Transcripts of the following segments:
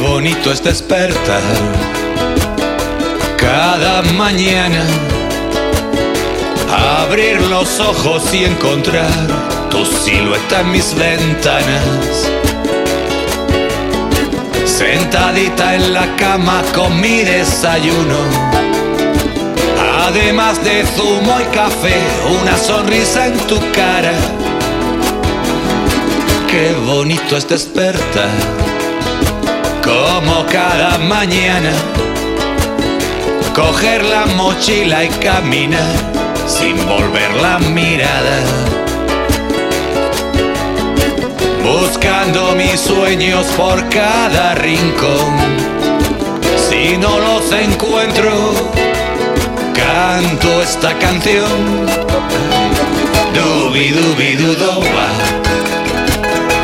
bonito es despertar cada mañana, abrir los ojos y encontrar tu silueta en mis ventanas. Sentadita en la cama con mi desayuno. Además de zumo y café, una sonrisa en tu cara. Qué bonito es despertar, como cada mañana. Coger la mochila y caminar sin volver la mirada buscando mis sueños por cada rincón. Si no los encuentro, canto esta canción. Dubi dubi dudoba,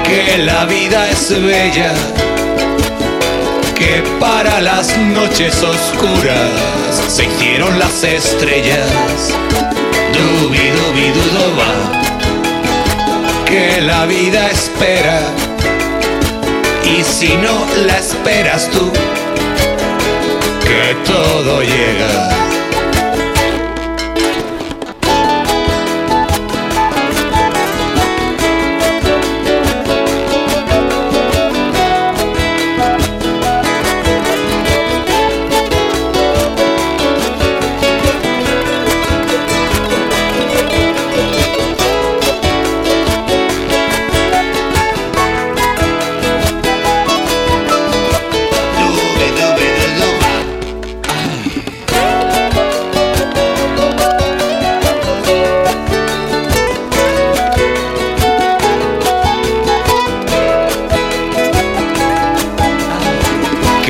que la vida es bella, que para las noches oscuras se hicieron las estrellas. Dubi dubi dudoba que la vida espera. Y si no la esperas tú, que todo llega.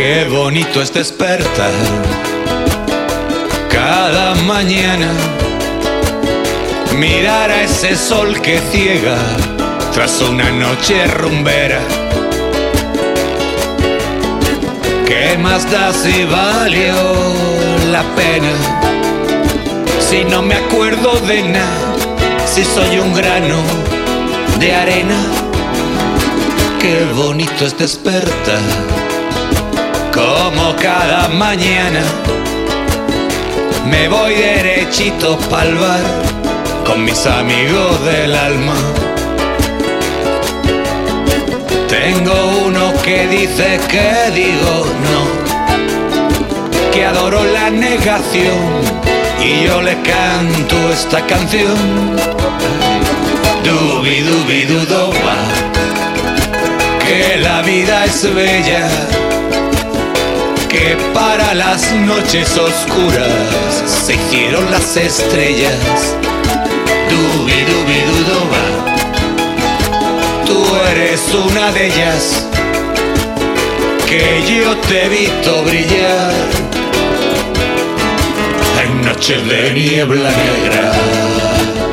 Qué bonito es despertar cada mañana, mirar a ese sol que ciega tras una noche rumbera. ¿Qué más da si valió la pena? Si no me acuerdo de nada, si soy un grano de arena. Qué bonito es despertar, como cada mañana. Me voy derechito pa'l bar con mis amigos del alma. Tengo uno que dice que digo no, que adoro la negación y yo le canto esta canción. Dubi dubi dudoba, que la vida es bella, que para las noches oscuras se hicieron las estrellas. Dubi dubi dudoba tú eres una de ellas que yo te he visto brillar en noches de niebla negra.